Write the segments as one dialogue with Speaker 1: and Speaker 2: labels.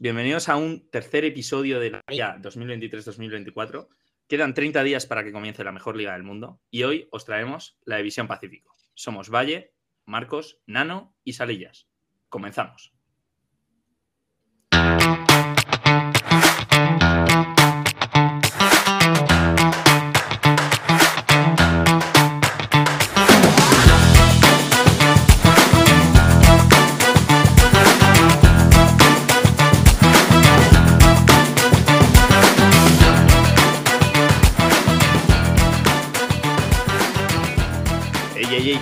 Speaker 1: bienvenidos a un tercer episodio de la Liga 2023-2024. Quedan 30 días para que comience la mejor liga del mundo y hoy os traemos la División Pacífico. Somos Valle, Marcos, Nano y Salillas. Comenzamos.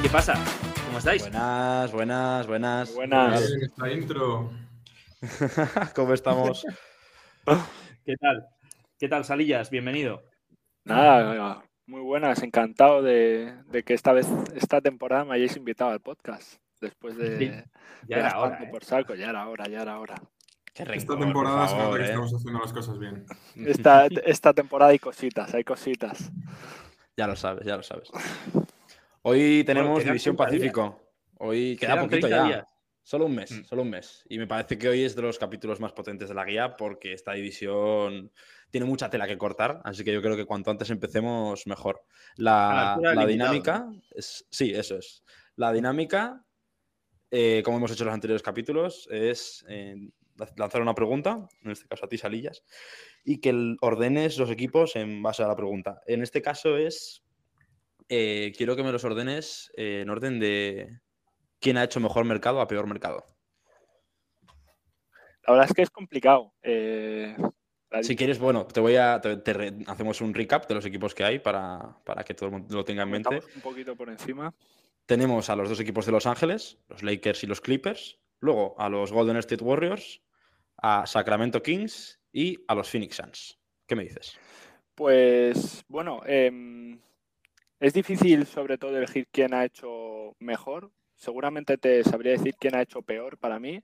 Speaker 1: ¿Qué pasa? ¿Cómo estáis?
Speaker 2: Buenas, buenas, buenas.
Speaker 3: Buenas.
Speaker 4: Esta intro.
Speaker 2: ¿Cómo estamos?
Speaker 1: ¿Qué tal? ¿Qué tal, Salillas? Bienvenido.
Speaker 3: Nada, muy buenas. Encantado de, de que esta vez, esta temporada me hayáis invitado al podcast. Después de,
Speaker 1: Sí,
Speaker 3: de
Speaker 1: Ya era hora, ¿eh?
Speaker 3: por saco, ya era hora, ya era hora.
Speaker 2: Qué
Speaker 4: Esta
Speaker 2: rencor,
Speaker 4: temporada
Speaker 2: favor,
Speaker 4: que
Speaker 2: ¿eh?
Speaker 4: estamos haciendo las cosas bien.
Speaker 3: Esta, esta temporada hay cositas, hay cositas.
Speaker 2: Ya lo sabes, ya lo sabes. Hoy tenemos División
Speaker 1: 30 días.
Speaker 2: Pacífico. Hoy queda poquito
Speaker 1: 30
Speaker 2: ya.
Speaker 1: días.
Speaker 2: Solo un mes,
Speaker 1: Mm.
Speaker 2: solo un mes. Y me parece que hoy es de los capítulos más potentes de la guía porque esta división tiene mucha tela que cortar, así que yo creo que cuanto antes empecemos, mejor.
Speaker 1: La
Speaker 2: dinámica, es, sí, eso es. La dinámica, eh, como hemos hecho en los anteriores capítulos, es eh, lanzar una pregunta, en este caso a ti, Salillas, y que ordenes los equipos en base a la pregunta. En este caso es, eh, quiero que me los ordenes eh, en orden de quién ha hecho mejor mercado a peor mercado.
Speaker 3: La verdad es que es complicado. eh,
Speaker 2: Si quieres, bueno, te voy a. te- hacemos un recap de los equipos que hay para, para que todo el mundo lo tenga en mente.
Speaker 3: un poquito por encima.
Speaker 2: Tenemos a los dos equipos de Los Ángeles, los Lakers y los Clippers. Luego a los Golden State Warriors, a Sacramento Kings y a los Phoenix Suns. ¿Qué me dices?
Speaker 3: Pues bueno, em, es difícil sobre todo elegir quién ha hecho mejor. Seguramente te sabría decir quién ha hecho peor para mí.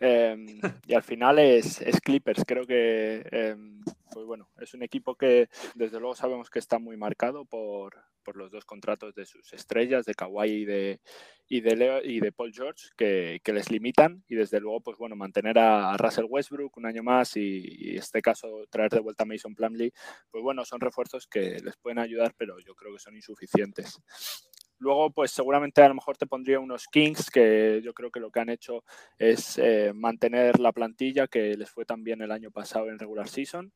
Speaker 3: Em, y al final es, es Clippers. Creo que em, pues bueno, es un equipo que desde luego sabemos que está muy marcado por, por los dos contratos de sus estrellas, de Kawhi y de, y de, Leo, y de Paul George, que, que les limitan. Y desde luego, pues bueno, mantener a Russell Westbrook un año más y, este caso traer de vuelta a Mason Plumlee pues bueno, son refuerzos que les pueden ayudar, pero yo creo que son insuficientes. Luego, pues seguramente a lo mejor te pondría unos Kings que yo creo que lo que han hecho es eh, mantener la plantilla que les fue tan bien el año pasado en regular season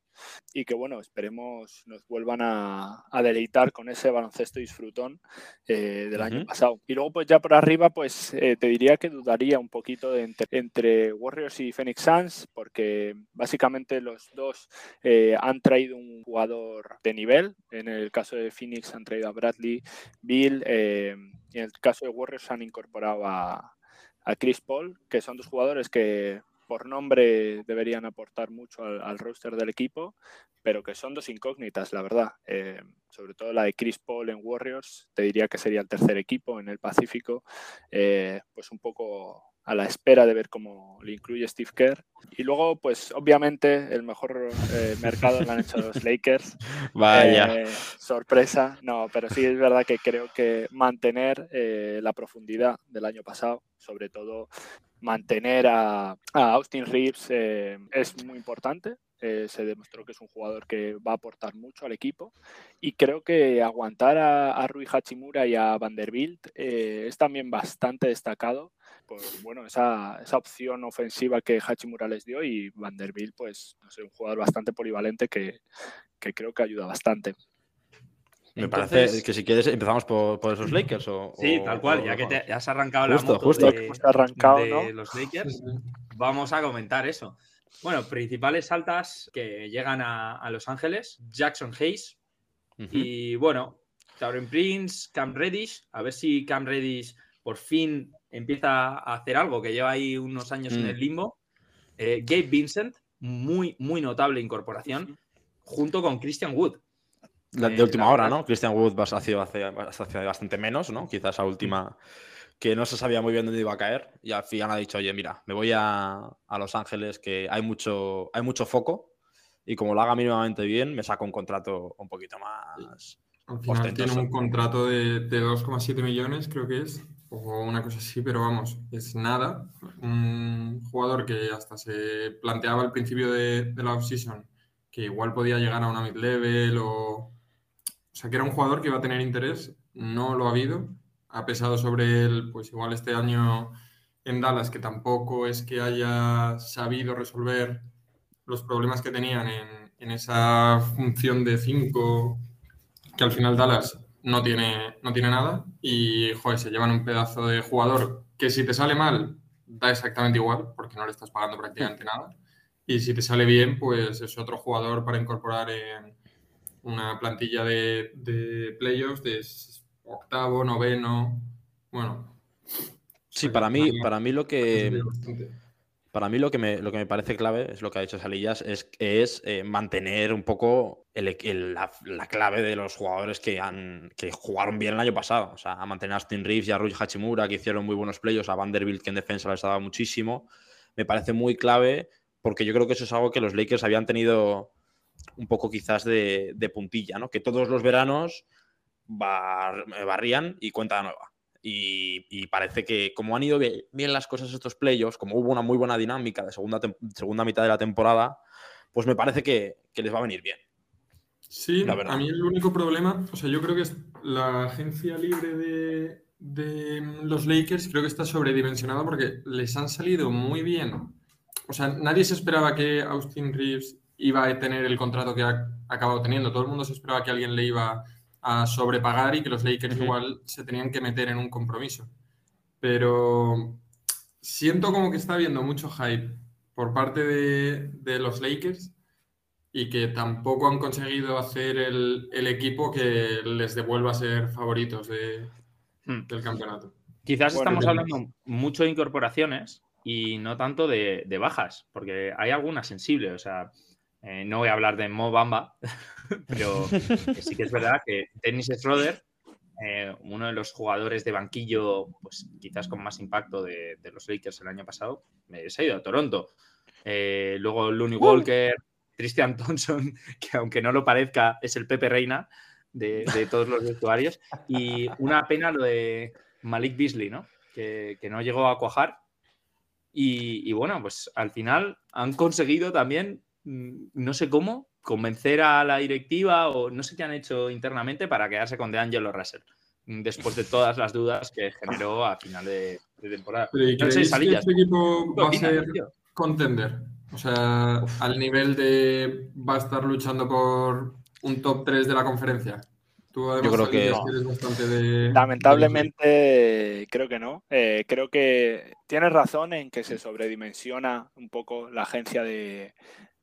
Speaker 3: y que bueno, esperemos nos vuelvan a, a deleitar con ese baloncesto disfrutón eh, del año pasado. Y luego pues ya por arriba pues eh, te diría que dudaría un poquito de entre, entre Warriors y Phoenix Suns porque básicamente los dos han traído un jugador de nivel. En el caso de Phoenix han traído a Bradley, Bill, eh, y en el caso de Warriors han incorporado a, a Chris Paul, que son dos jugadores que por nombre deberían aportar mucho al, al roster del equipo, pero que son dos incógnitas, la verdad. Eh, sobre todo la de Chris Paul en Warriors, te diría que sería el tercer equipo en el Pacífico, eh, pues un poco a la espera de ver cómo le incluye Steve Kerr. Y luego, pues obviamente, el mejor eh, mercado lo han hecho los Lakers.
Speaker 2: Vaya.
Speaker 3: Eh, sorpresa, no, pero sí es verdad que creo que mantener eh, la profundidad del año pasado, sobre todo mantener a, a Austin Reeves eh, es muy importante. Eh, se demostró que es un jugador que va a aportar mucho al equipo y creo que aguantar a, a Rui Hachimura y a Vanderbilt eh, es también bastante destacado por bueno, esa, esa opción ofensiva que Hachimura les dio y Vanderbilt pues no sé, un jugador bastante polivalente que, que creo que ayuda bastante.
Speaker 2: Me
Speaker 1: Entonces-
Speaker 2: parece que si quieres empezamos por, por esos Lakers o.
Speaker 1: Sí,
Speaker 2: o-
Speaker 1: tal cual,
Speaker 2: o-
Speaker 1: ya que te has arrancado la
Speaker 2: Justo,
Speaker 1: moto
Speaker 2: justo.
Speaker 1: de,
Speaker 3: Hemos arrancado,
Speaker 1: de
Speaker 3: ¿no?
Speaker 1: los Lakers, vamos a comentar eso. Bueno, principales altas que llegan a, a Los Ángeles, Jackson Hayes y bueno, Tauren Prince, Cam Reddish, a ver si Cam Reddish por fin empieza a hacer algo, que lleva ahí unos años en
Speaker 2: Mm.
Speaker 1: el limbo. Eh, Gabe Vincent, muy, muy notable incorporación, junto con Christian Wood.
Speaker 2: La-
Speaker 1: Eh,
Speaker 2: de última
Speaker 1: la
Speaker 2: hora,
Speaker 1: verdad-
Speaker 2: ¿no? Christian Wood vas- ha sido hace, hace bastante menos, ¿no? Quizás a última que no se sabía muy bien dónde iba a caer y al final ha dicho, oye, mira, me voy a, a Los Ángeles que hay mucho, hay mucho foco y como lo haga mínimamente bien, me saco un contrato un poquito más,
Speaker 4: Al final tiene un contrato de, de 2,7 millones, creo que es, o una cosa así, pero vamos, es nada. Un jugador que hasta se planteaba al principio de, de la offseason que igual podía llegar a una mid-level o... O sea, que era un jugador que iba a tener interés, no lo ha habido. Ha pesado sobre él, pues igual este año en Dallas, que tampoco es que haya sabido resolver los problemas que tenían en, en esa función de 5 que al final Dallas no tiene, no tiene nada y joder, se llevan un pedazo de jugador que si te sale mal da exactamente igual porque no le estás pagando prácticamente nada y si te sale bien pues es otro jugador para incorporar en una plantilla de, de playoffs de octavo, noveno, bueno.
Speaker 2: Sí, para mí, para mí lo que. Para mí lo que me, lo que me parece clave es lo que ha dicho Salillas, es, es eh, mantener un poco la, la clave de los jugadores que, han, que jugaron bien el año pasado. O sea, a mantener a Austin Reeves y a Rui Hachimura, que hicieron muy buenos playoffs, a Vanderbilt, que en defensa les daba muchísimo. Me parece muy clave porque yo creo que eso es algo que los Lakers habían tenido un poco quizás de, de puntilla, ¿no? Que todos los veranos bar- barrían y cuenta nueva. Y, y parece que como han ido bien, bien las cosas estos playoffs, como hubo una muy buena dinámica de segunda, segunda mitad de la temporada, pues me parece que, que les va a venir bien.
Speaker 4: Sí, a mí el único problema, o sea, yo creo que es la agencia libre de, de los Lakers creo que está sobredimensionada porque les han salido muy bien. O sea, nadie se esperaba que Austin Reeves iba a tener el contrato que ha acabado teniendo. Todo el mundo se esperaba que alguien le iba a sobrepagar y que los Lakers igual se tenían que meter en un compromiso. Pero siento como que está habiendo mucho hype por parte de, de los Lakers y que tampoco han conseguido hacer el, el equipo que les devuelva a ser favoritos de-
Speaker 1: Hmm.
Speaker 4: del campeonato.
Speaker 1: Quizás
Speaker 3: Bueno,
Speaker 1: estamos hablando mucho de incorporaciones y no tanto de, de bajas, porque hay algunas sensibles. O sea, eh, no voy a hablar de Mo Bamba, pero que sí que es verdad que Dennis Schroeder, eh, uno de los jugadores de banquillo, pues quizás con más impacto de, de los Lakers el año pasado, eh, se ha ido a Toronto. Luego Looney Walker, Christian Thompson, que aunque no lo parezca, es el Pepe Reina de, de todos los vestuarios. Y una pena lo de Malik Beasley, ¿no? Que, que no llegó a cuajar. Y, y bueno, pues al final han conseguido también, no sé cómo, convencer a la directiva o no sé qué han hecho internamente para quedarse con DeAngelo Russell. mm, Después de todas las dudas que generó a final de, de temporada.
Speaker 4: Pero ¿y
Speaker 1: No sé,
Speaker 4: que este equipo
Speaker 1: ¿qué
Speaker 4: va a ser contender? O sea, al nivel de va a estar luchando por un top 3 de la conferencia. Tú además
Speaker 2: creo que-
Speaker 4: Salillas, eres bastante de...
Speaker 3: Lamentablemente, creo que no. Eh, creo que tienes razón en que se sobredimensiona un poco la agencia de,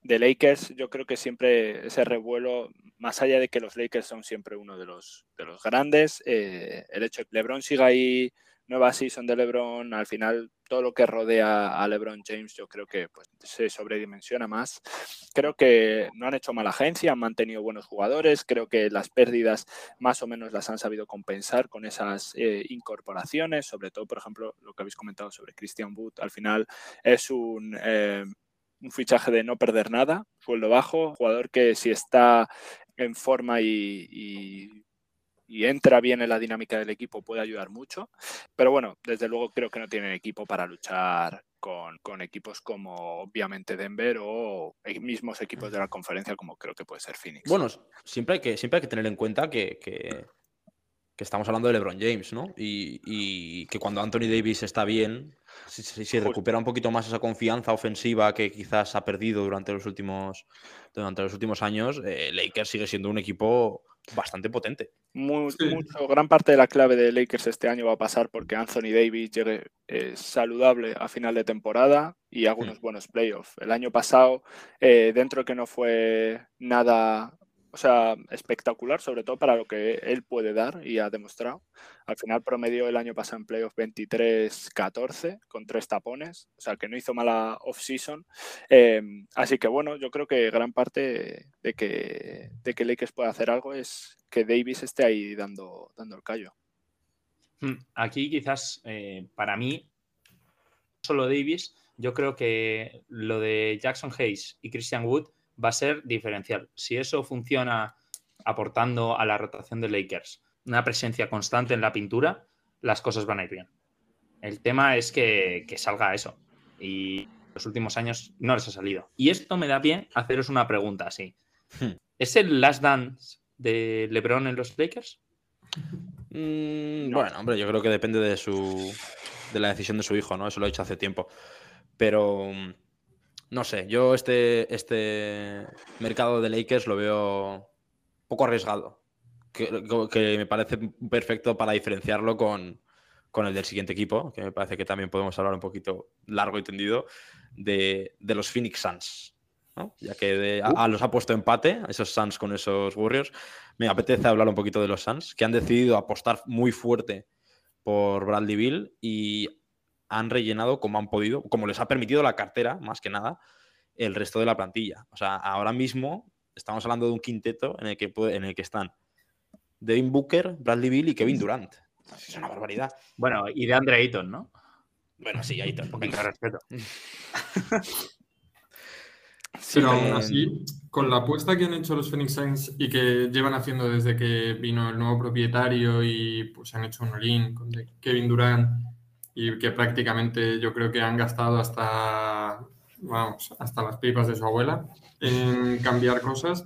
Speaker 3: de Lakers. Yo creo que siempre ese revuelo, más allá de que los Lakers son siempre uno de los, de los grandes, eh, el hecho de que LeBron siga ahí, nueva season de LeBron, al final todo lo que rodea a LeBron James, yo creo que pues, se sobredimensiona más. Creo que no han hecho mala agencia, han mantenido buenos jugadores. Creo que las pérdidas más o menos las han sabido compensar con esas eh, incorporaciones, sobre todo, por ejemplo, lo que habéis comentado sobre Christian Wood. Al final es un, eh, un fichaje de no perder nada, sueldo bajo, jugador que si está en forma y, entra bien en la dinámica del equipo puede ayudar mucho. Pero bueno, desde luego creo que no tienen equipo para luchar con, equipos como obviamente Denver o mismos equipos de la conferencia como creo que puede ser Phoenix.
Speaker 2: Bueno, siempre hay que, siempre hay que tener en cuenta que- que estamos hablando de LeBron James, ¿no? Y, y que cuando Anthony Davis está bien, si, si- si recupera un poquito más esa confianza ofensiva que quizás ha perdido durante los últimos, durante los últimos años, eh, Lakers sigue siendo un equipo bastante potente.
Speaker 3: Mu-
Speaker 4: Sí.
Speaker 3: mucho, gran parte de la clave de Lakers este año va a pasar porque Anthony Davis llegue eh, saludable a final de temporada y haga unos buenos playoffs. El año pasado, eh, dentro de que no fue nada, o sea, espectacular, sobre todo para lo que él puede dar y ha demostrado. Al final promedió el año pasado en playoffs 23-14 con tres tapones, o sea que no hizo mala off-season. Eh, así que bueno, yo creo que gran parte de que, de que Lakers pueda hacer algo es que Davis esté ahí dando, dando el callo.
Speaker 1: Hmm, Aquí quizás eh, para mí, solo Davis, yo creo que lo de Jackson Hayes y Christian Wood va a ser diferencial. Si eso funciona aportando a la rotación de Lakers una presencia constante en la pintura, las cosas van a ir bien. El tema es que, que salga eso. Y los últimos años no les ha salido. Y esto me da pie a haceros una pregunta así.
Speaker 2: Hmm.
Speaker 1: ¿Es el last dance de LeBron en los Lakers?
Speaker 2: Mm, Bueno, hombre, yo creo que depende de su de la decisión de su hijo, ¿no? Eso lo he dicho hace tiempo. Pero mm, no sé, yo este, este mercado de Lakers lo veo poco arriesgado. Que, que me parece perfecto para diferenciarlo con, con el del siguiente equipo, que me parece que también podemos hablar un poquito largo y tendido, de, de los Phoenix Suns. Ya que a, los ha puesto empate, esos Suns con esos Warriors. Me apetece hablar un poquito de los Suns, que han decidido apostar muy fuerte por Bradley Bill y han rellenado como han podido, como les ha permitido la cartera, más que nada, el resto de la plantilla. O sea, ahora mismo estamos hablando de un quinteto en el que, puede- en el que están Devin Booker, Bradley Bill y Kevin Durant. Es una barbaridad.
Speaker 1: Bueno, y de Andre Ayton, ¿no?
Speaker 2: Bueno, sí,
Speaker 1: poquito de respeto.
Speaker 4: Pero aún
Speaker 2: pero-
Speaker 4: así, con la apuesta que han hecho los Phoenix Suns y que llevan haciendo desde que vino el nuevo propietario y pues han hecho un all con Kevin Durant y que prácticamente yo creo que han gastado hasta, vamos, hasta las pipas de su abuela en cambiar cosas.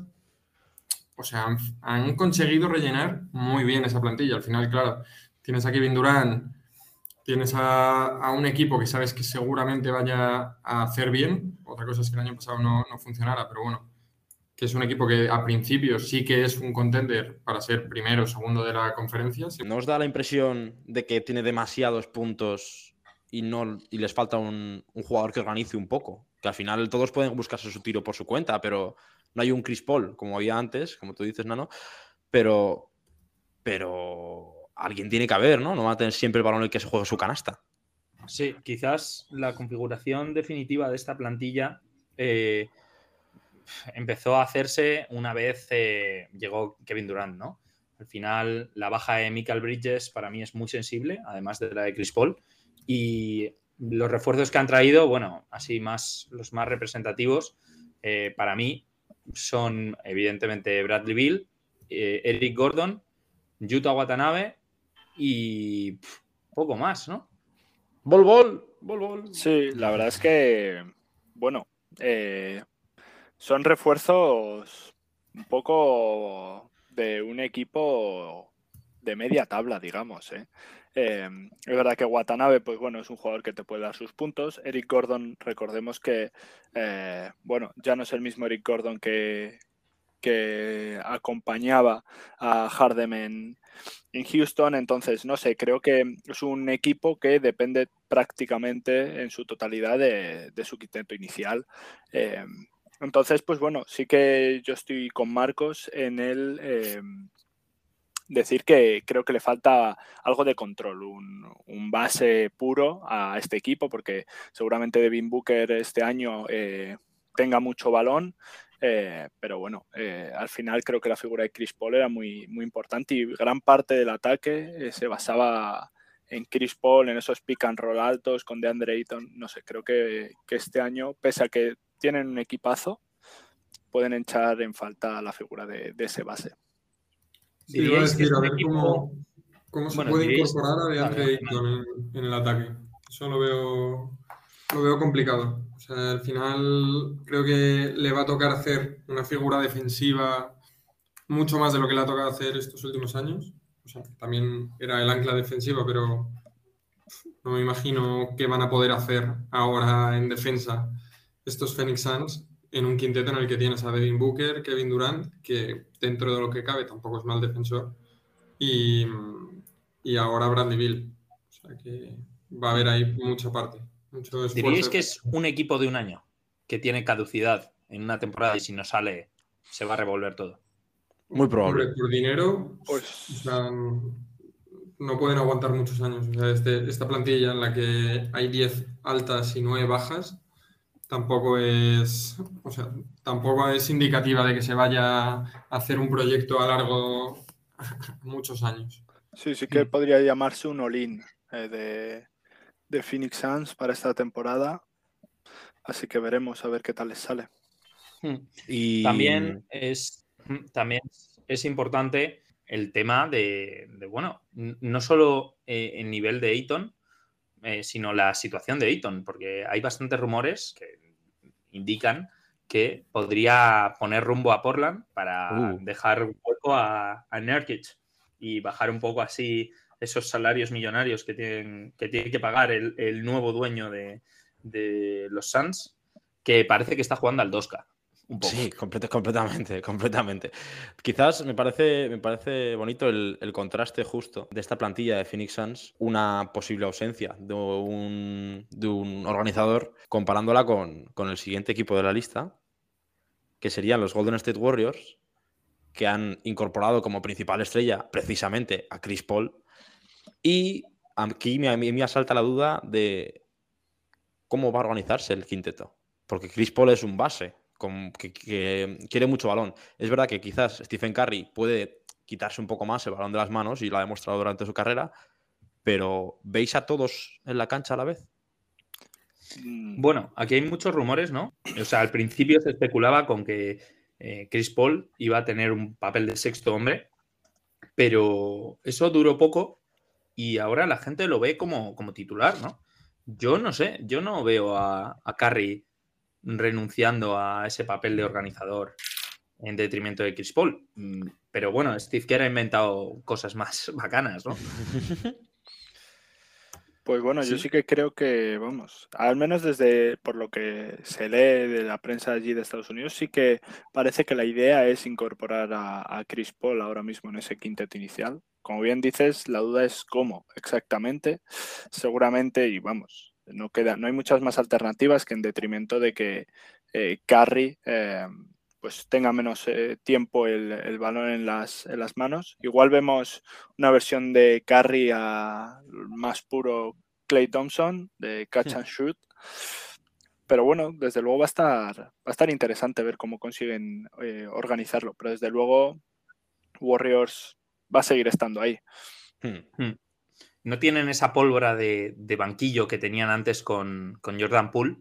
Speaker 4: O sea, han, han conseguido rellenar muy bien esa plantilla. Al final, claro, tienes a Kevin Durant, tienes a, a un equipo que sabes que seguramente vaya a hacer bien. Otra cosa es que el año pasado no, no funcionara, pero bueno, que es un equipo que a principio sí que es un contender para ser primero o segundo de la conferencia. Sí,
Speaker 2: ¿No os da la impresión de que tiene demasiados puntos y, no, y les falta un, un jugador que organice un poco? Que al final todos pueden buscarse su tiro por su cuenta, pero no hay un Chris Paul como había antes, como tú dices, Nano. Pero, pero alguien tiene que haber, ¿no? No va a tener siempre el balón el que se juegue su canasta.
Speaker 1: Sí, quizás la configuración definitiva de esta plantilla eh, empezó a hacerse una vez eh, llegó Kevin Durant, ¿no? Al final, la baja de Michael Bridges para mí es muy sensible, además de la de Chris Paul. Y los refuerzos que han traído, bueno, así más los más representativos, eh, para mí son evidentemente Bradley Bill, eh, Eric Gordon, Yuta Watanabe y pff, poco más, ¿no?
Speaker 2: Bol, bol, bol, bol.
Speaker 3: Sí, la verdad es que, bueno, eh, son refuerzos un poco de un equipo de media tabla, digamos. ¿eh? Eh, es verdad que Watanabe, pues bueno, es un jugador que te puede dar sus puntos. Eric Gordon, recordemos que, eh, bueno, ya no es el mismo Eric Gordon que, que acompañaba a Harden en, en Houston. Entonces, no sé, creo que es un equipo que depende prácticamente en su totalidad de, de su quinteto inicial. Entonces, pues bueno, sí que yo estoy con Marcos en el eh, decir que creo que le falta algo de control, un, base puro a este equipo, porque seguramente Devin Booker este año eh, tenga mucho balón. Eh, pero bueno, eh, al final creo que la figura de Chris Paul era muy, muy importante y gran parte del ataque se basaba en Chris Paul, en esos pick and roll altos con DeAndre Ayton. No sé, creo que, que este año, pese a que tienen un equipazo, pueden echar en falta la figura de, de ese base.
Speaker 4: Sí, iba a decir, a ver cómo, cómo se bueno, puede diréis... incorporar a DeAndre Ayton en, en el ataque. Eso lo veo, lo veo complicado. O sea, al final creo que le va a tocar hacer una figura defensiva mucho más de lo que le ha tocado hacer estos últimos años. O sea, también era el ancla defensiva, pero no me imagino qué van a poder hacer ahora en defensa estos Phoenix Suns en un quinteto en el que tienes a Devin Booker, Kevin Durant, que dentro de lo que cabe tampoco es mal defensor, y, y ahora Bradley Bill. O sea que va a haber ahí mucha parte. Mucho
Speaker 1: ¿Diríais que es un equipo de un año que tiene caducidad en una temporada y si no sale se va a revolver todo?
Speaker 2: Muy probable.
Speaker 4: Por dinero, pues... o sea, no pueden aguantar muchos años. O sea, este, esta plantilla en la que hay 10 altas y 9 bajas, tampoco es, o sea, tampoco es indicativa de que se vaya a hacer un proyecto a largo muchos años.
Speaker 3: Sí, sí que podría llamarse un all-in eh, de, de Phoenix Suns para esta temporada. Así que veremos a ver qué tal les sale.
Speaker 1: Y también es también es importante el tema de, bueno, no solo eh, el nivel de Ayton, eh, sino la situación de Ayton, porque hay bastantes rumores que indican que podría poner rumbo a Portland para
Speaker 2: Uh.
Speaker 1: dejar un poco a, a Nurkic y bajar un poco así esos salarios millonarios que, tienen, que tiene que pagar el, el nuevo dueño de, de los Suns, que parece que está jugando al 2K.
Speaker 2: Sí, complet- completamente, completamente. Quizás me parece, me parece bonito el, contraste justo de esta plantilla de Phoenix Suns, una posible ausencia de un, organizador, comparándola con, el siguiente equipo de la lista, que serían los Golden State Warriors, que han incorporado como principal estrella precisamente a Chris Paul. Y aquí me asalta la duda de cómo va a organizarse el quinteto. Porque Chris Paul es un base con- que, que quiere mucho balón. Es verdad que quizás Stephen Curry puede quitarse un poco más el balón de las manos y lo ha demostrado durante su carrera, pero ¿veis a todos en la cancha a la vez?
Speaker 3: Mm,
Speaker 1: Bueno, aquí hay muchos rumores, ¿no? O sea, al principio se especulaba con que eh, Chris Paul iba a tener un papel de sexto hombre, pero eso duró poco y ahora la gente lo ve como, como titular, ¿no? Yo no sé, yo no veo a, a Curry renunciando a ese papel de organizador en detrimento de Chris Paul. Mm, Pero bueno, Steve Kerr ha inventado cosas más bacanas, ¿no?
Speaker 3: Pues bueno, yo
Speaker 2: Sí.
Speaker 3: sí que creo que, vamos, al menos desde por lo que se lee de la prensa allí de Estados Unidos, sí que parece que la idea es incorporar a, a Chris Paul ahora mismo en ese quinteto inicial. Como bien dices, la duda es cómo exactamente. Seguramente, y vamos, no queda, no hay muchas más alternativas que en detrimento de que eh, Curry eh, pues tenga menos eh, tiempo el, el balón en las, en las manos. Igual vemos una versión de Curry a más puro Clay Thompson, de catch
Speaker 2: Hmm.
Speaker 3: and shoot. Pero bueno, desde luego va a estar, va a estar interesante ver cómo consiguen eh, organizarlo. Pero desde luego, Warriors va a seguir estando ahí.
Speaker 2: Hmm.
Speaker 1: No tienen esa pólvora de, de banquillo que tenían antes con, con Jordan Poole,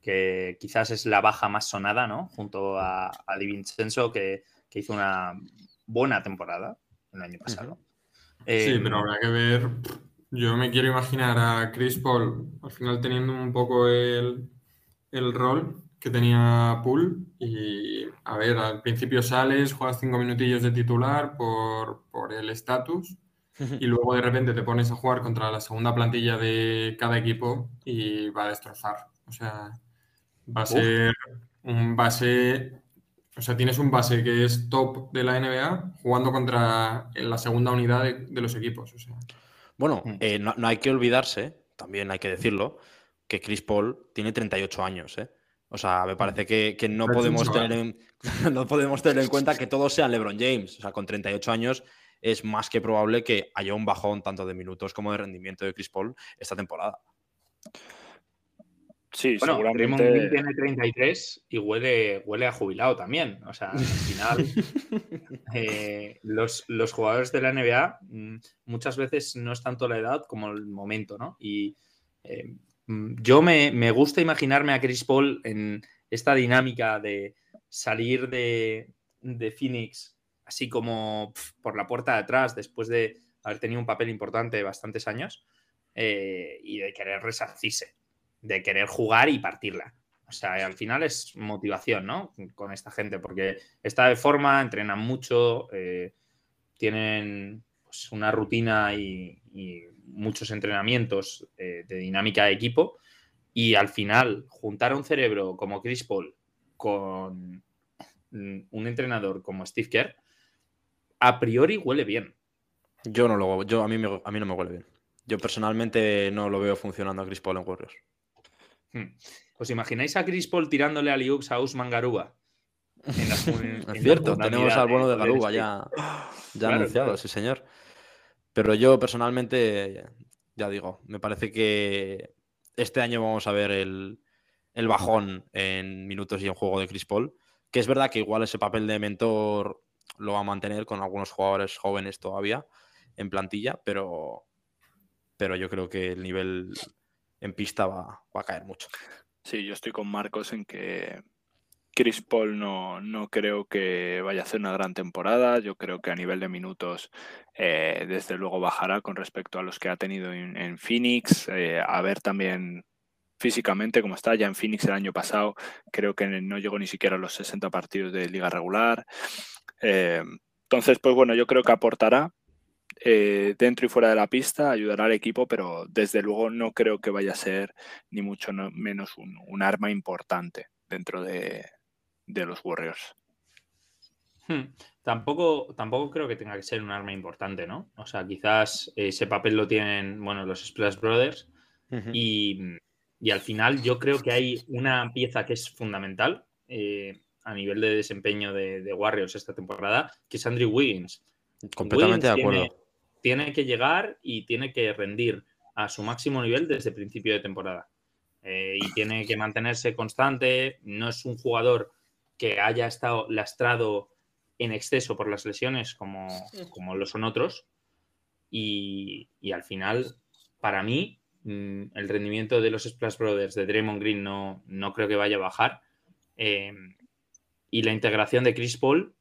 Speaker 1: que quizás es la baja más sonada, ¿no? Junto a, a Di Vincenzo, que, que hizo una buena temporada el año pasado.
Speaker 4: Sí,
Speaker 1: Eh,
Speaker 4: pero habrá que ver. Yo me quiero imaginar a Chris Paul al final teniendo un poco el, el rol que tenía Poole. Y a ver, al principio sales, juegas cinco minutillos de titular por, por el estatus. Y luego de repente te pones a jugar contra la segunda plantilla de cada equipo y va a destrozar. O sea, va a
Speaker 1: Uf.
Speaker 4: ser un base. O sea, tienes un base que es top de la NBA jugando contra la segunda unidad de, de los equipos. O sea,
Speaker 2: Bueno,
Speaker 1: Mm.
Speaker 2: eh, no, no hay que olvidarse, también hay que decirlo, que Chris Paul tiene 38 años, ¿eh? O sea, me parece que, que no, podemos tener en, no podemos tener en cuenta que todos sean LeBron James. O sea, con 38 años es más que probable que haya un bajón tanto de minutos como de rendimiento de Chris Paul esta temporada.
Speaker 3: Sí,
Speaker 1: bueno,
Speaker 3: seguramente.
Speaker 1: Green tiene 33 y huele, huele a jubilado también. O sea, al final, eh, los, los jugadores de la NBA mm, muchas veces no es tanto la edad como el momento, ¿no? Y eh, mm, yo me, me gusta imaginarme a Chris Paul en esta dinámica de salir de, de Phoenix así como pf, por la puerta de atrás después de haber tenido un papel importante bastantes años eh, y de querer resarcirse, de querer jugar y partirla. O sea, al final es motivación, ¿no? Con esta gente, porque está de forma, entrenan mucho, eh, tienen pues, una rutina y, y muchos entrenamientos eh, de dinámica de equipo. Y al final, juntar a un cerebro como Chris Paul con un entrenador como Steve Kerr, a priori huele bien.
Speaker 2: Yo no lo yo a mí, me- a mí no me huele bien. Yo personalmente no lo veo funcionando a Chris Paul en Warriors.
Speaker 1: Hmm. ¿Os imagináis a Chris Paul tirándole a Liux a Usman Garuba? En la ju- en la
Speaker 2: Es cierto, tenemos al bono de Garuba
Speaker 1: State.
Speaker 2: ya, ya
Speaker 1: Claro,
Speaker 2: anunciado,
Speaker 1: claro.
Speaker 2: sí señor. Pero yo personalmente, ya digo, me parece que este año vamos a ver el, el bajón en minutos y en juego de Chris Paul, que es verdad que igual ese papel de mentor lo va a mantener con algunos jugadores jóvenes todavía en plantilla, pero, pero yo creo que el nivel en pista va, va a caer mucho.
Speaker 3: Sí, yo estoy con Marcos en que, Chris Paul no, no creo que vaya a hacer una gran temporada. Yo creo que a nivel de minutos, eh, desde luego bajará con respecto a los que ha tenido en, Phoenix. Eh, a ver también físicamente cómo está. Ya en Phoenix el año pasado creo que no llegó ni siquiera a los 60 partidos de liga regular. Eh, entonces, pues bueno, yo creo que aportará dentro y fuera de la pista, ayudará al equipo, pero desde luego no creo que vaya a ser ni mucho menos un arma importante dentro de, los Warriors.
Speaker 1: Hmm. Tampoco, tampoco creo que tenga que ser un arma importante, ¿no? O sea, quizás ese papel lo tienen, bueno, los Splash Brothers. y, al final yo creo que hay una pieza que es fundamental eh, a nivel de desempeño de, Warriors esta temporada, que es Andrew Wiggins.
Speaker 2: Completamente de acuerdo.
Speaker 1: Tiene, tiene, que llegar y tiene que rendir a su máximo nivel desde el principio de temporada. Eh, y tiene que mantenerse constante. No es un jugador que haya estado lastrado en exceso por las lesiones como, como lo son otros. Y, al final, para mí, el rendimiento de los Splash Brothers de Draymond Green no, no creo que vaya a bajar. Em, y la integración de Chris Paul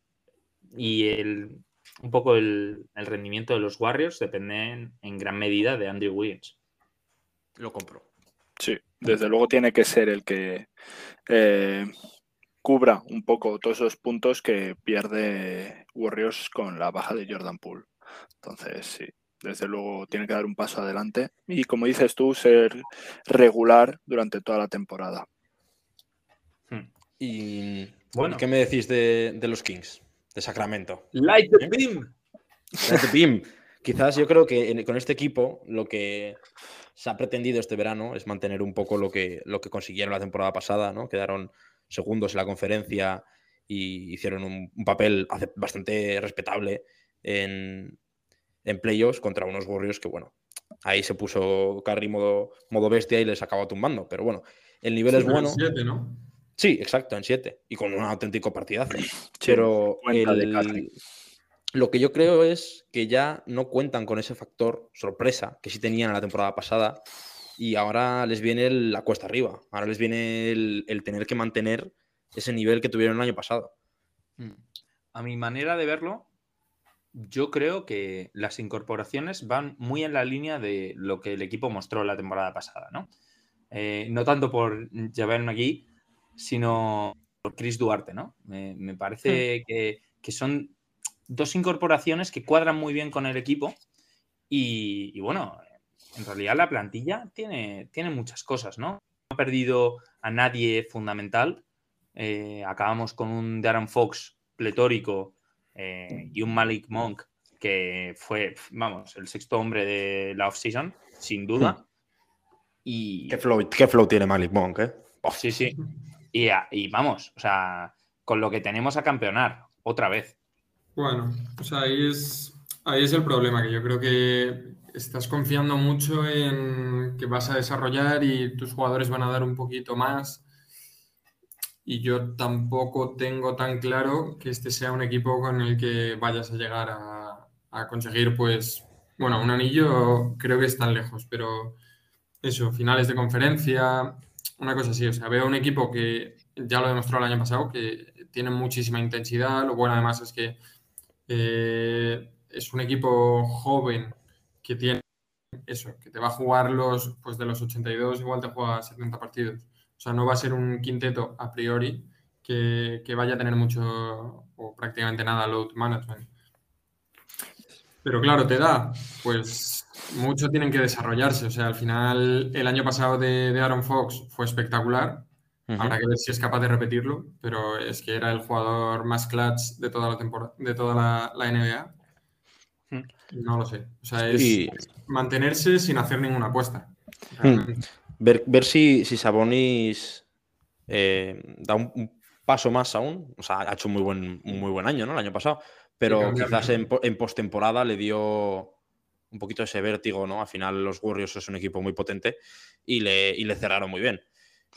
Speaker 1: y el, un poco el, el rendimiento de los Warriors dependen en gran medida de Andrew Williams.
Speaker 2: Lo compro.
Speaker 3: Sí, desde luego tiene que ser el que eh, cubra un poco todos esos puntos que pierde Warriors con la baja de Jordan Poole. Entonces, sí, desde luego tiene que dar un paso adelante y, como dices tú, ser regular durante toda la temporada.
Speaker 2: Hmm. Y bueno, ¿qué me decís de, los Kings, de Sacramento?
Speaker 1: Light the ¿Eh? beam.
Speaker 2: Light the beam. Quizás yo creo que con este equipo lo que se ha pretendido este verano es mantener un poco lo que, lo que consiguieron la temporada pasada, ¿no? Quedaron segundos en la conferencia y hicieron un, papel bastante respetable en, en playoffs contra unos Warriors que, bueno, ahí se puso Carry modo, modo bestia y les acabó tumbando. Pero bueno, el nivel es bueno.
Speaker 4: En ¿no?
Speaker 2: Sí, exacto, en 7. Y con un auténtico partidazo. Pero el, lo que yo creo es que ya no cuentan con ese factor sorpresa que sí tenían en la temporada pasada y ahora les viene la cuesta arriba. Ahora les viene el, tener que mantener ese nivel que tuvieron el año pasado.
Speaker 1: Mm. A mi manera de verlo, yo creo que las incorporaciones van muy en la línea de lo que el equipo mostró la temporada pasada, ¿no? Eh, no tanto por Javier McGee, sino por Chris Duarte, ¿no? Me, parece mm. que, que, son dos incorporaciones que cuadran muy bien con el equipo. Y, bueno, en realidad la plantilla tiene, tiene, muchas cosas, ¿no? No ha perdido a nadie fundamental. Eh, acabamos con un Darren Fox pletórico eh, y un Malik Monk que fue, vamos, el sexto hombre de la offseason, sin duda. Hmm. Y...
Speaker 2: ¿Qué, flow, ¿Qué flow tiene Malik Monk, eh?
Speaker 1: Sí, sí. Y, y vamos, o sea, con lo que tenemos a campeonar, otra vez.
Speaker 4: Bueno, pues ahí es, ahí es el problema, que yo creo que estás confiando mucho en que vas a desarrollar y tus jugadores van a dar un poquito más. Y yo tampoco tengo tan claro que este sea un equipo con el que vayas a llegar a, conseguir, pues, bueno, un anillo creo que están lejos, pero eso, finales de conferencia, una cosa así. O sea, veo un equipo que ya lo demostró el año pasado, que tiene muchísima intensidad. Lo bueno además es que eh, es un equipo joven que tiene eso, que te va a jugar los, pues de los 82, igual te juega 70 partidos. O sea, no va a ser un quinteto a priori que, vaya a tener mucho o prácticamente nada load management. Pero claro, te da, pues mucho tienen que desarrollarse. O sea, al final el año pasado de, de Aaron Fox fue espectacular Habrá que ver si es capaz de repetirlo, pero es que era el jugador más clutch de toda la temporada, de toda la, NBA. No lo sé. O sea, es mantenerse sin hacer ninguna apuesta.
Speaker 2: Hmm. Ver, ver, si, si Sabonis eh, da un, paso más aún. O sea, ha hecho un muy buen, un muy buen año, ¿no? El año pasado. Pero quizás en, en postemporada le dio un poquito ese vértigo, ¿no? Al final los Warriors es un equipo muy potente y le, y le cerraron muy bien.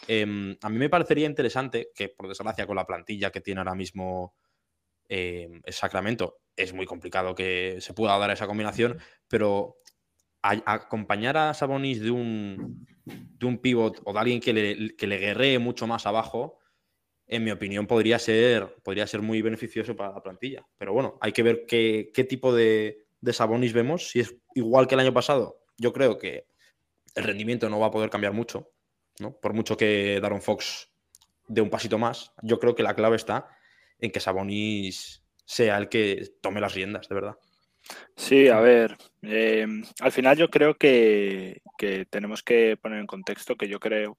Speaker 2: Em, a mí me parecería interesante que, por desgracia, con la plantilla que tiene ahora mismo em, el Sacramento, es muy complicado que se pueda dar esa combinación, pero acompañar a Sabonis de un, de un pivot o de alguien que le, que le guerree mucho más abajo, en mi opinión, podría ser, podría ser muy beneficioso para la plantilla. Pero bueno, hay que ver qué, qué tipo de, de Sabonis vemos. Si es igual que el año pasado, yo creo que el rendimiento no va a poder cambiar mucho. ¿no? Por mucho que Daron Fox dé un pasito más, yo creo que la clave está en que Sabonis sea el que tome las riendas, de verdad.
Speaker 3: Sí, a ver, eh, al final yo creo que, que, tenemos que poner en contexto que yo creo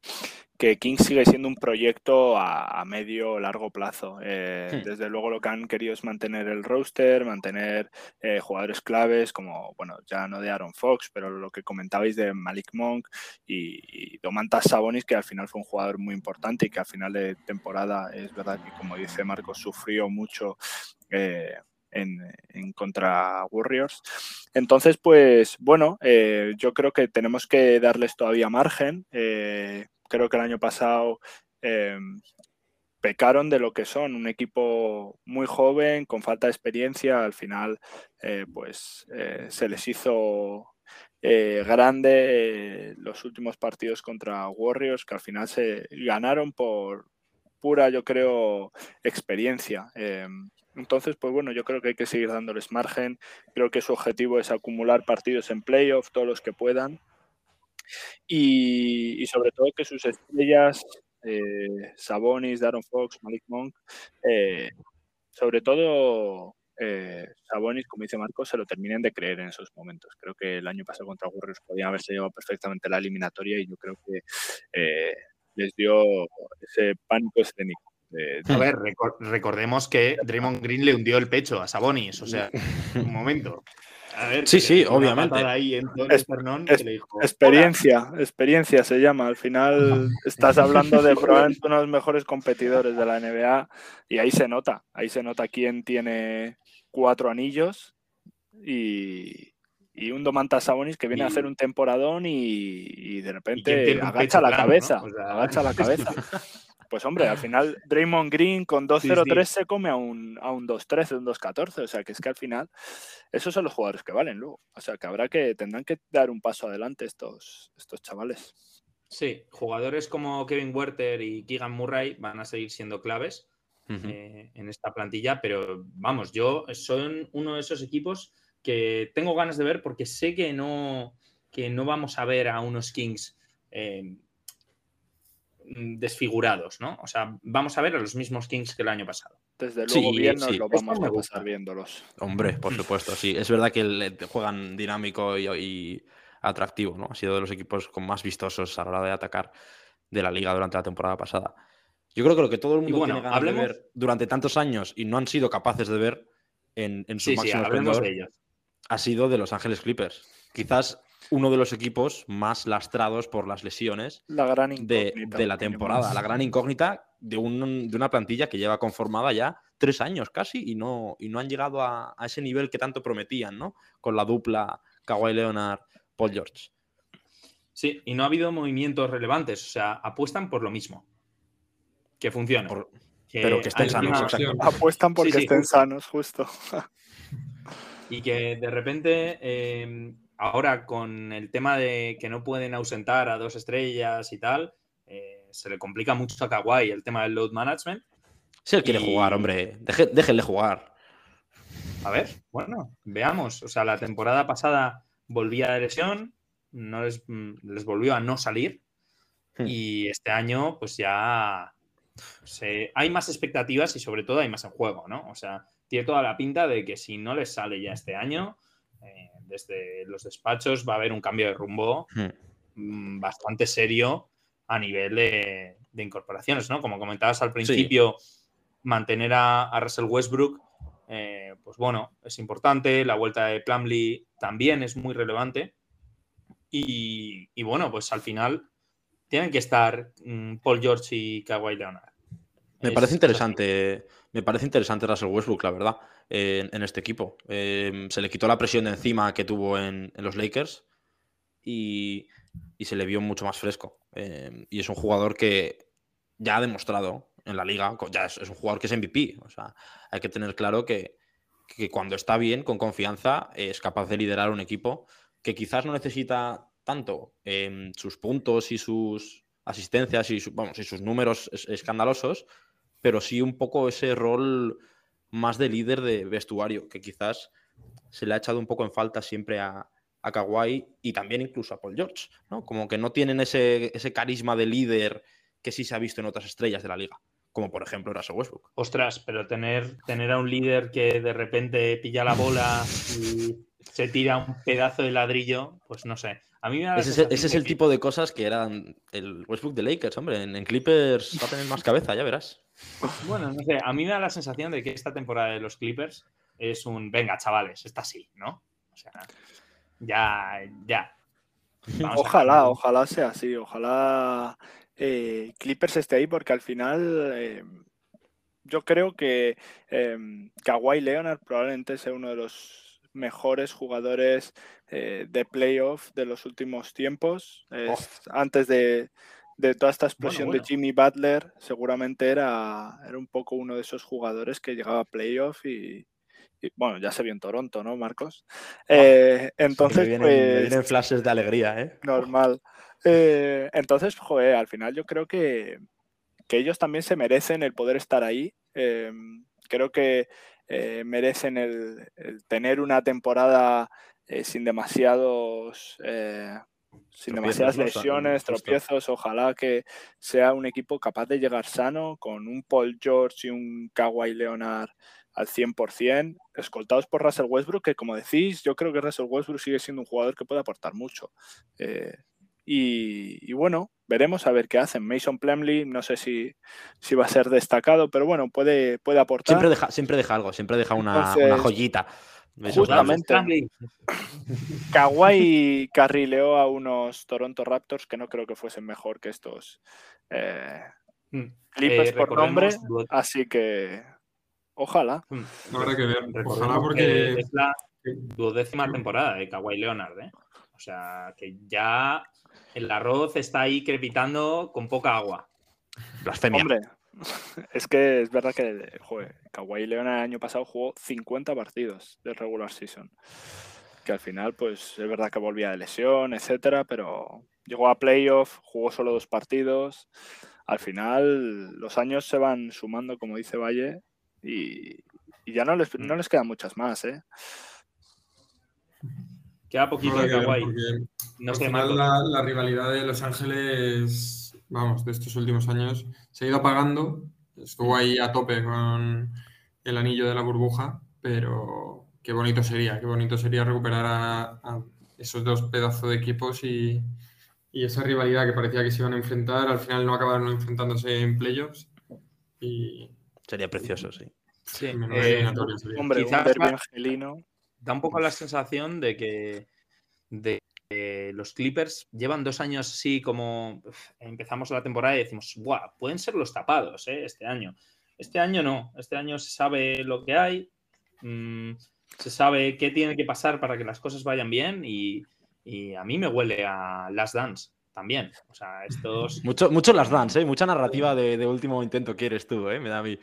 Speaker 3: que King sigue siendo un proyecto a, a medio o largo plazo. Eh, hmm. Desde luego lo que han querido es mantener el roster, mantener eh, jugadores claves como, bueno, ya no de Aaron Fox, pero lo que comentabais de Malik Monk y, y Domantas Sabonis, que al final fue un jugador muy importante y que al final de temporada es verdad que, como dice Marcos, sufrió mucho. Eh, en, contra Warriors. Entonces, pues bueno, eh, yo creo que tenemos que darles todavía margen. Eh, creo que el año pasado eh, pecaron de lo que son, un equipo muy joven, con falta de experiencia. Al final, pues se les hizo grande los últimos partidos contra Warriors, que al final se ganaron por pura, yo creo, experiencia. Entonces, pues bueno, yo creo que hay que seguir dándoles margen. Creo que su objetivo es acumular partidos en playoff, todos los que puedan. Y, sobre todo que sus estrellas, eh, Sabonis, Daron Fox, Malik Monk, eh, sobre todo eh, Sabonis, como dice Marco, se lo terminen de creer en esos momentos. Creo que el año pasado contra Warriors podían haberse llevado perfectamente la eliminatoria y yo creo que les dio ese pánico escénico.
Speaker 1: A ver, recordemos que Draymond Green le hundió el pecho a Sabonis, o sea, un momento.
Speaker 2: sí, sí, obviamente.
Speaker 3: experiencia, experiencia se llama. Al final estás hablando de probablemente uno de los mejores competidores de la NBA y ahí se nota, ahí se nota quién tiene cuatro anillos y, y un Domantas Sabonis que viene a hacer un temporadón y, de repente agacha la, cabeza, agacha la cabeza. Pues hombre, al final Draymond Green con 2-0-3 se come a un, a un 2-13, un 2-14. O sea que es que al final esos son los jugadores que valen luego. O sea que habrá que, tendrán que dar un paso adelante estos, estos chavales.
Speaker 1: Sí, jugadores como Kevin Werther y Keegan Murray van a seguir siendo claves eh, en esta plantilla, pero vamos, yo soy uno de esos equipos que tengo ganas de ver porque sé que no, que no vamos a ver a unos Kings eh, desfigurados, ¿no? O sea, vamos a ver a los mismos Kings que el año pasado.
Speaker 3: Desde luego bien nos lo vamos a pasar viéndolos.
Speaker 2: Hombre, por supuesto, sí. Es verdad que juegan dinámico y, atractivo, ¿no? Ha sido de los equipos con más vistosos a la hora de atacar de la liga durante la temporada pasada. Yo creo que lo que todo el mundo tiene ganas de ver durante tantos años y no han sido capaces de ver en, su máximo esplendor ha sido de Los Ángeles Clippers. Quizás uno de los equipos más lastrados por las lesiones de, la temporada. La gran incógnita de, una plantilla que lleva conformada ya tres años casi y no, y no han llegado a, ese nivel que tanto prometían, ¿no? Con la dupla Kawhi Leonard, Paul George.
Speaker 1: Sí, y no ha habido movimientos relevantes, o sea, apuestan por lo mismo. Que funcione.
Speaker 2: pero que estén sanos,
Speaker 3: Apuestan porque estén sanos, justo.
Speaker 1: y que de repente eh, ahora con el tema de que no pueden ausentar a dos estrellas y tal, eh, se le complica mucho a Kawhi el tema del load management.
Speaker 2: Si él quiere jugar, hombre, déjenle jugar.
Speaker 1: A ver, bueno, veamos. O sea, la temporada pasada volvía de lesión, no les, mm, les volvió a no salir. Hmm. Y este año, pues ya hay más expectativas y sobre todo hay más en juego, ¿no? O sea, tiene toda la pinta de que si no les sale ya este año, eh, desde los despachos va a haber un cambio de rumbo hmm. mm, bastante serio a nivel de, incorporaciones, ¿no? Como comentabas al principio, mantener a, Russell Westbrook, eh, pues bueno, es importante. La vuelta de Plumlee también es muy relevante. Y, bueno, pues al final tienen que estar mm, Paul George y Kawhi Leonard.
Speaker 2: Me parece interesante, me parece interesante Russell Westbrook, la verdad en, este equipo. Em, se le quitó la presión de encima que tuvo en, los Lakers y, se le vio mucho más fresco. Em, y es un jugador que ya ha demostrado en la liga, ya es, un jugador que es MVP. O sea, hay que tener claro que, cuando está bien, con confianza, es capaz de liderar un equipo que quizás no necesita tanto sus puntos y sus asistencias y, vamos, y sus números escandalosos, pero sí un poco ese rol más de líder de vestuario, que quizás se le ha echado un poco en falta siempre a, a Kawhi y también incluso a Paul George, ¿no? Como que no tienen ese, ese carisma de líder que sí se ha visto en otras estrellas de la liga, como por ejemplo Russell Westbrook.
Speaker 1: Ostras, pero tener, tener a un líder que de repente pilla la bola y se tira un pedazo de ladrillo, pues no sé. A mí me
Speaker 2: Ese, ese es el tipo de cosas que eran el Westbrook de Lakers, hombre. En, en Clippers va a tener más cabeza, ya verás.
Speaker 1: Bueno, no sé, a mí me da la sensación de que esta temporada de los Clippers es un, venga, chavales, está así, ¿no? O sea, ya, ya. Vamos
Speaker 3: Ojalá, ojalá sea así, ojalá eh, Clippers esté ahí porque al final eh, yo creo que eh, Kawhi Leonard probablemente sea uno de los mejores jugadores eh, de playoff de los últimos tiempos. Es- antes de, de toda esta explosión
Speaker 1: bueno.
Speaker 3: de Jimmy Butler, seguramente era, era un poco uno de esos jugadores que llegaba a playoff y, y, bueno, ya se vio en Toronto, ¿no, Marcos? Eh, entonces,
Speaker 2: vienen,
Speaker 3: pues,
Speaker 2: vienen flashes de alegría, ¿eh?
Speaker 3: Normal. Eh, entonces, joder, al final yo creo que, que ellos también se merecen el poder estar ahí. Eh, creo que eh, merecen el, el tener una temporada sin demasiados. Sin demasiadas lesiones, tropiezos, ojalá que sea un equipo capaz de llegar sano, con un Paul George y un Kawhi Leonard al 100%, escoltados por Russell Westbrook, que como decís, yo creo que Russell Westbrook sigue siendo un jugador que puede aportar mucho. Eh, y, y bueno, veremos a ver qué hacen. Mason Plumlee, no sé si, si va a ser destacado, pero bueno, puede, puede aportar.
Speaker 2: Siempre deja, siempre deja algo, siempre deja una,
Speaker 3: Entonces,
Speaker 2: una joyita.
Speaker 3: Justamente-. Kawhi carrileó a unos Toronto Raptors que no creo que fuesen mejor que estos eh,
Speaker 1: Mm.
Speaker 3: Clippers
Speaker 1: Eh,
Speaker 3: por nombre, así que ojalá.
Speaker 1: mm,
Speaker 4: Habrá que ver. Ojalá
Speaker 1: que
Speaker 4: porque
Speaker 1: es la duodécima temporada de Kawhi Leonard, ¿eh? O sea, que ya el arroz está ahí crepitando con poca agua.
Speaker 2: Blasfemia.
Speaker 3: Hombre, es que es verdad que joder, Kawhi Leonard el año pasado jugó 50 partidos de regular season. Que al final, pues es verdad que volvía de lesión, etcétera, pero llegó a playoff, jugó solo dos partidos. Al final, los años se van sumando, como dice Valle, y, y ya no les, no les quedan muchas más, ¿eh?
Speaker 1: Queda poquito
Speaker 4: habrá
Speaker 1: de Kawhi. No
Speaker 4: al final la, la rivalidad de Los Ángeles, vamos, de estos últimos años, se ha ido apagando. Estuvo ahí a tope con el anillo de la burbuja, pero qué bonito sería, qué bonito sería recuperar a, a esos dos pedazos de equipos y, y esa rivalidad que parecía que se iban a enfrentar, al final no acabaron enfrentándose en playoffs. Y
Speaker 2: Sería precioso, sí.
Speaker 1: Sí, eh.
Speaker 3: Hombre,
Speaker 1: Quizás
Speaker 3: angelino.
Speaker 1: da un poco la sensación de que, de que los Clippers llevan dos años así como empezamos la temporada y decimos, ¡guau! Pueden ser los tapados ¿eh? este año. Este año no, este año se sabe lo que hay, mm, se sabe qué tiene que pasar para que las cosas vayan bien y, a mí me huele a Last Dance también. O sea, estos...
Speaker 2: Mucho, mucho las dance, ¿eh? Mucha narrativa de, de último intento quieres tú, ¿eh? Me da a mí.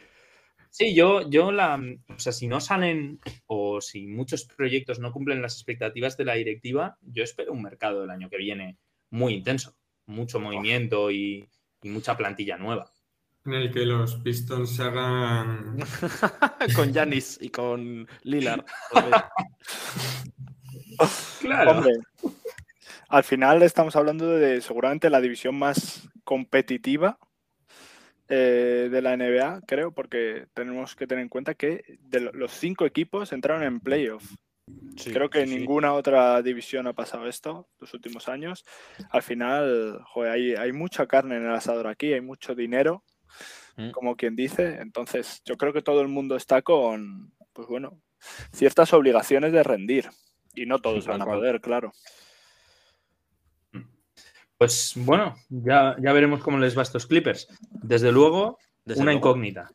Speaker 1: Sí, yo, yo la, o sea, si no salen o si muchos proyectos no cumplen las expectativas de la directiva, yo espero un mercado el año que viene muy intenso, mucho movimiento y, y mucha plantilla nueva.
Speaker 4: En el que los Pistons se hagan
Speaker 2: con Janis y con Lillard.
Speaker 1: Claro.
Speaker 3: Hombre, al final estamos hablando de seguramente la división más competitiva eh, de la NBA, creo, porque tenemos que tener en cuenta que de lo- los cinco equipos entraron en playoff.
Speaker 2: Sí,
Speaker 3: creo que
Speaker 2: sí.
Speaker 3: ninguna otra división ha pasado esto los últimos años. Al final, joder, hay, hay mucha carne en el asador aquí, hay mucho dinero,
Speaker 2: Mm.
Speaker 3: como quien dice. Entonces, yo creo que todo el mundo está con, pues bueno, ciertas obligaciones de rendir. Y no todos van a poder, claro.
Speaker 1: Pues bueno, ya, ya veremos cómo les va a estos Clippers. Desde luego,
Speaker 2: Desde
Speaker 1: una
Speaker 2: luego.
Speaker 1: incógnita.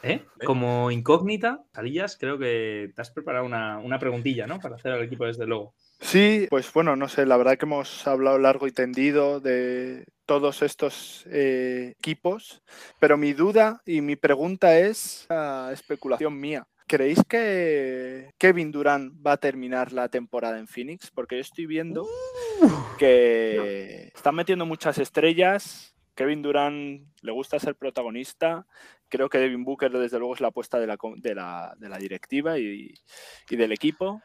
Speaker 1: ¿Eh? Como incógnita, Salillas, creo que te has preparado una, una preguntilla, ¿no? Para hacer al equipo desde luego.
Speaker 3: Sí, pues bueno, no sé, la verdad que hemos hablado largo y tendido de todos estos eh, equipos, pero mi duda y mi pregunta es a especulación mía. ¿Creéis que Kevin Durant va a terminar la temporada en Phoenix? Porque yo estoy viendo que están metiendo muchas estrellas. Kevin Durant le gusta ser protagonista creo que Devin Booker desde luego es la apuesta de la, de la, de la directiva y, y del equipo.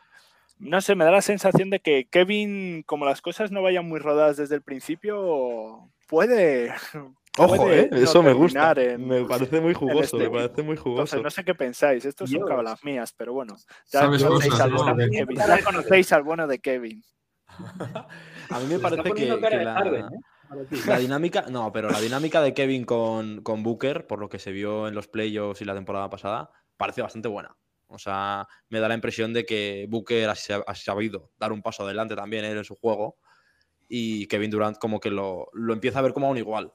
Speaker 3: No sé, me da la sensación de que Kevin, como las cosas no vayan muy rodadas desde el principio, puede...
Speaker 2: Ojo,
Speaker 3: puede
Speaker 2: ¿eh?
Speaker 3: no
Speaker 2: Eso me gusta.
Speaker 3: en-
Speaker 2: me parece muy jugoso,
Speaker 3: este
Speaker 2: me
Speaker 3: equipo.
Speaker 2: parece muy jugoso.
Speaker 3: Entonces, no sé qué pensáis, estos son cábalas mías, pero bueno, ya
Speaker 4: Sabes
Speaker 3: conocéis,
Speaker 4: cosas,
Speaker 3: al
Speaker 4: ¿no?
Speaker 3: bueno De- Kevin,
Speaker 2: A mí me parece que, la,
Speaker 1: ¿eh?
Speaker 2: La dinámica, no, pero la dinámica de Kevin con, con Booker, por lo que se vio en los playoffs y la temporada pasada, parece bastante buena. O sea, me da la impresión de que Booker ha, ha sabido dar un paso adelante también en su juego y Kevin Durant como que lo, lo empieza a ver como a un igual.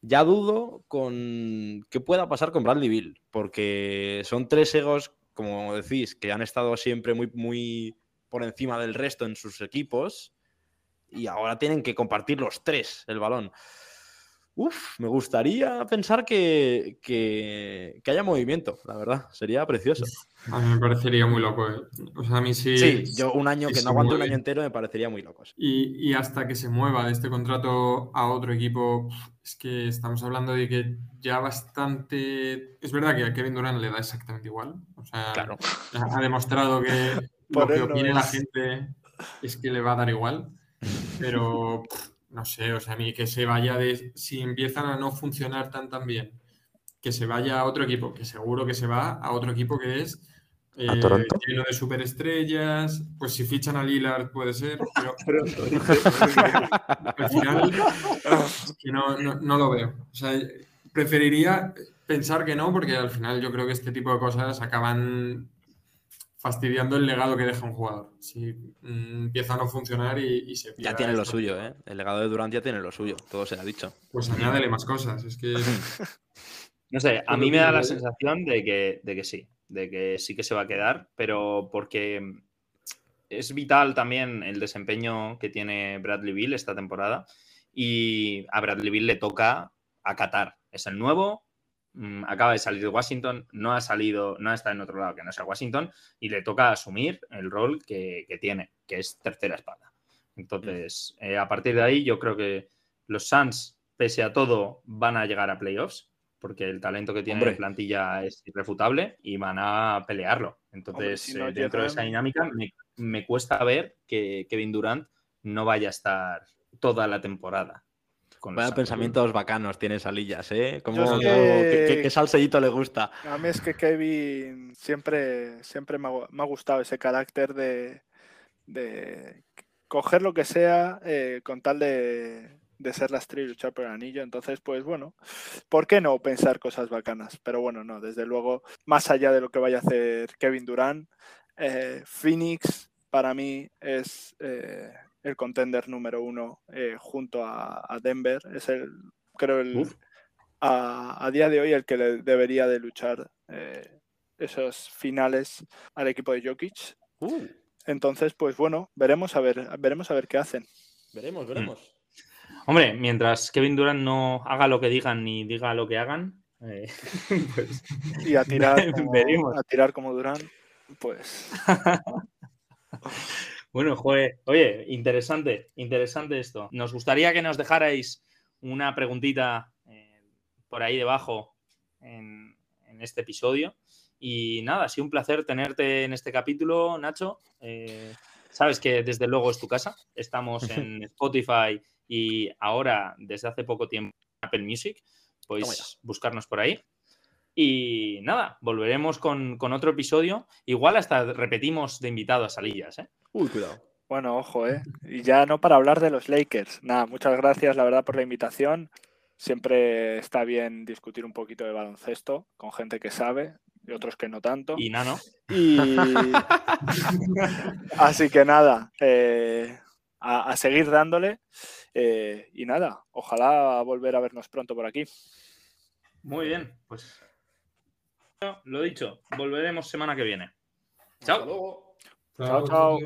Speaker 2: Ya dudo con qué pueda pasar con Bradley Bill, porque son tres egos, como decís, que han estado siempre muy, muy por encima del resto en sus equipos y ahora tienen que compartir los tres el balón. Uf, me gustaría pensar que, que, que haya movimiento, la verdad, sería precioso.
Speaker 4: A mí me parecería muy loco. eh. O sea, a mí sí.
Speaker 2: Sí, yo un año
Speaker 4: sí
Speaker 2: que no aguante un año entero me parecería muy loco.
Speaker 4: Y, y hasta que se mueva de este contrato a otro equipo, es que estamos hablando de que ya bastante. Es verdad que a Kevin Durant le da exactamente igual. O sea,
Speaker 2: Claro.
Speaker 4: ha demostrado que lo que opine la gente es que le va a dar igual. Pero no sé, o sea, a mí que se vaya de. Si empiezan a no funcionar tan tan bien, que se vaya a otro equipo, que seguro que se va a otro equipo que es.
Speaker 2: ¿A
Speaker 4: eh, lleno de superestrellas, pues si fichan a Lillard puede ser, pero al final es que no, no- no lo veo. O sea, preferiría pensar que no, porque al final yo creo que este tipo de cosas acaban fastidiando el legado que deja un jugador. Si mm, empieza a no funcionar y, y se
Speaker 2: Ya
Speaker 4: pierde
Speaker 2: tiene lo suyo, ¿eh? El legado de Durant ya tiene lo suyo, todo se ha dicho.
Speaker 4: Pues añádele más cosas. Es que
Speaker 1: No sé, a mí me da la sensación de que, de que sí, de que sí que se va a quedar, pero porque es vital también el desempeño que tiene Bradley Bill esta temporada y a Bradley Bill le toca acatar. Es el nuevo, mm, acaba de salir de Washington, no ha salido, no está en otro lado que no sea Washington y le toca asumir el rol que, que tiene, que es tercera espada. Entonces, eh, a partir de ahí yo creo que los Suns, pese a todo, van a llegar a playoffs porque el talento que tiene en plantilla es irrefutable y van a pelearlo. Entonces,
Speaker 3: si no
Speaker 1: eh, dentro de esa dinámica, me, me cuesta ver que Kevin Durant no vaya a estar toda la temporada. Con los
Speaker 2: Vaya pensamientos bacanos tiene Salillas, ¿eh? ¿Cómo,
Speaker 3: Yo es que-
Speaker 2: qué, qué- qué salseíto le gusta?
Speaker 3: A mí es que Kevin siempre, siempre me ha, gu- me ha gustado ese carácter de, de coger lo que sea eh, con tal de, de ser la estrella y luchar por el anillo. Entonces, pues bueno, ¿por qué no pensar cosas bacanas? Pero bueno, no, desde luego, más allá de lo que vaya a hacer Kevin Durant, eh, Phoenix para mí es eh, el contender número uno eh, junto a, a Denver. Es el, creo, el, a, a día de hoy el que le debería de luchar eh, esos finales al equipo de Jokic.
Speaker 2: Uh,
Speaker 3: Entonces, pues bueno, veremos a ver, veremos a ver qué hacen.
Speaker 2: veremos, veremos.
Speaker 1: Hombre, mientras Kevin Durant no haga lo que digan ni diga lo que hagan, eh, pues
Speaker 3: Y a tirar como, a tirar como Durán, pues
Speaker 1: Bueno, joder, oye, interesante, interesante esto. Nos gustaría que nos dejarais una preguntita eh, por ahí debajo en, en este episodio. Y nada, ha sido un placer tenerte en este capítulo, Nacho. Eh, sabes que desde luego es tu casa. Estamos en Spotify y ahora, desde hace poco tiempo, en Apple Music. Podéis buscarnos por ahí. Y nada, volveremos con, con otro episodio. Igual hasta repetimos de invitado a Salillas, ¿eh?
Speaker 2: Uy, cuidado.
Speaker 3: bueno, ojo, ¿eh? Y ya no para hablar de los Lakers. Nada, muchas gracias, la verdad, por la invitación. Siempre está bien discutir un poquito de baloncesto con gente que sabe y otros que no tanto.
Speaker 1: Y Nano.
Speaker 3: Y así que nada, eh, a, a seguir dándole. eh, y nada, ojalá volver a vernos pronto por aquí.
Speaker 1: Muy bien, pues lo dicho, volveremos semana que viene. Chao.
Speaker 2: Hasta luego.
Speaker 3: Chao, chao.